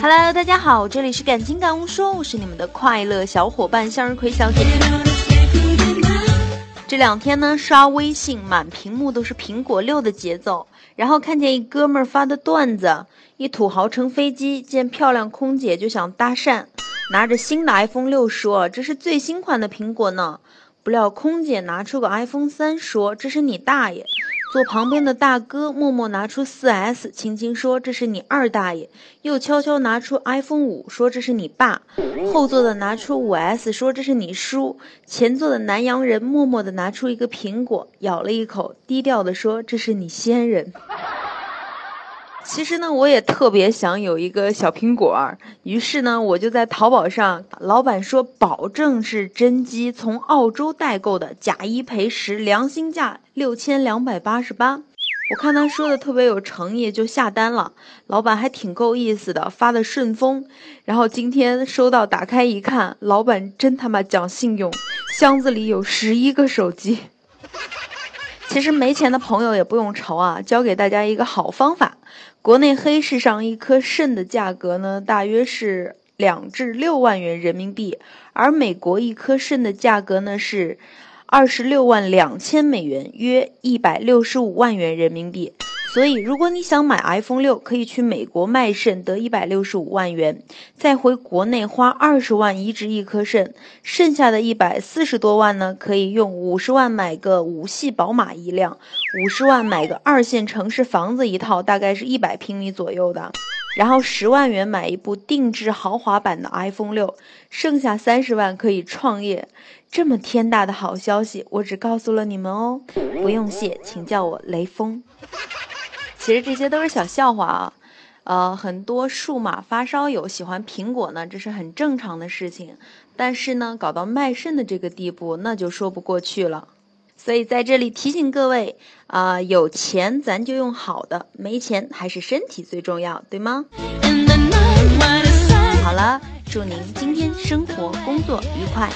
Hello，大家好，这里是感情感悟说，我是你们的快乐小伙伴向日葵小姐。这两天呢，刷微信满屏幕都是苹果六的节奏，然后看见一哥们儿发的段子，一土豪乘飞机见漂亮空姐就想搭讪，拿着新的 iPhone 六说这是最新款的苹果呢，不料空姐拿出个 iPhone 三说这是你大爷。坐旁边的大哥默默拿出 4S，轻轻说：“这是你二大爷。”又悄悄拿出 iPhone 五，说：“这是你爸。”后座的拿出 5S，说：“这是你叔。”前座的南洋人默默的拿出一个苹果，咬了一口，低调的说：“这是你先人。”其实呢，我也特别想有一个小苹果儿，于是呢，我就在淘宝上，老板说保证是真机，从澳洲代购的，假一赔十，良心价六千两百八十八。我看他说的特别有诚意，就下单了。老板还挺够意思的，发的顺丰。然后今天收到，打开一看，老板真他妈讲信用，箱子里有十一个手机。其实没钱的朋友也不用愁啊，教给大家一个好方法。国内黑市上一颗肾的价格呢，大约是两至六万元人民币，而美国一颗肾的价格呢是二十六万两千美元，约一百六十五万元人民币。所以，如果你想买 iPhone 六，可以去美国卖肾得一百六十五万元，再回国内花二十万移植一颗肾，剩下的一百四十多万呢，可以用五十万买个五系宝马一辆，五十万买个二线城市房子一套，大概是一百平米左右的，然后十万元买一部定制豪华版的 iPhone 六，剩下三十万可以创业。这么天大的好消息，我只告诉了你们哦，不用谢，请叫我雷锋。其实这些都是小笑话啊，呃，很多数码发烧友喜欢苹果呢，这是很正常的事情。但是呢，搞到卖肾的这个地步，那就说不过去了。所以在这里提醒各位啊，有钱咱就用好的，没钱还是身体最重要，对吗？好了，祝您今天生活工作愉快。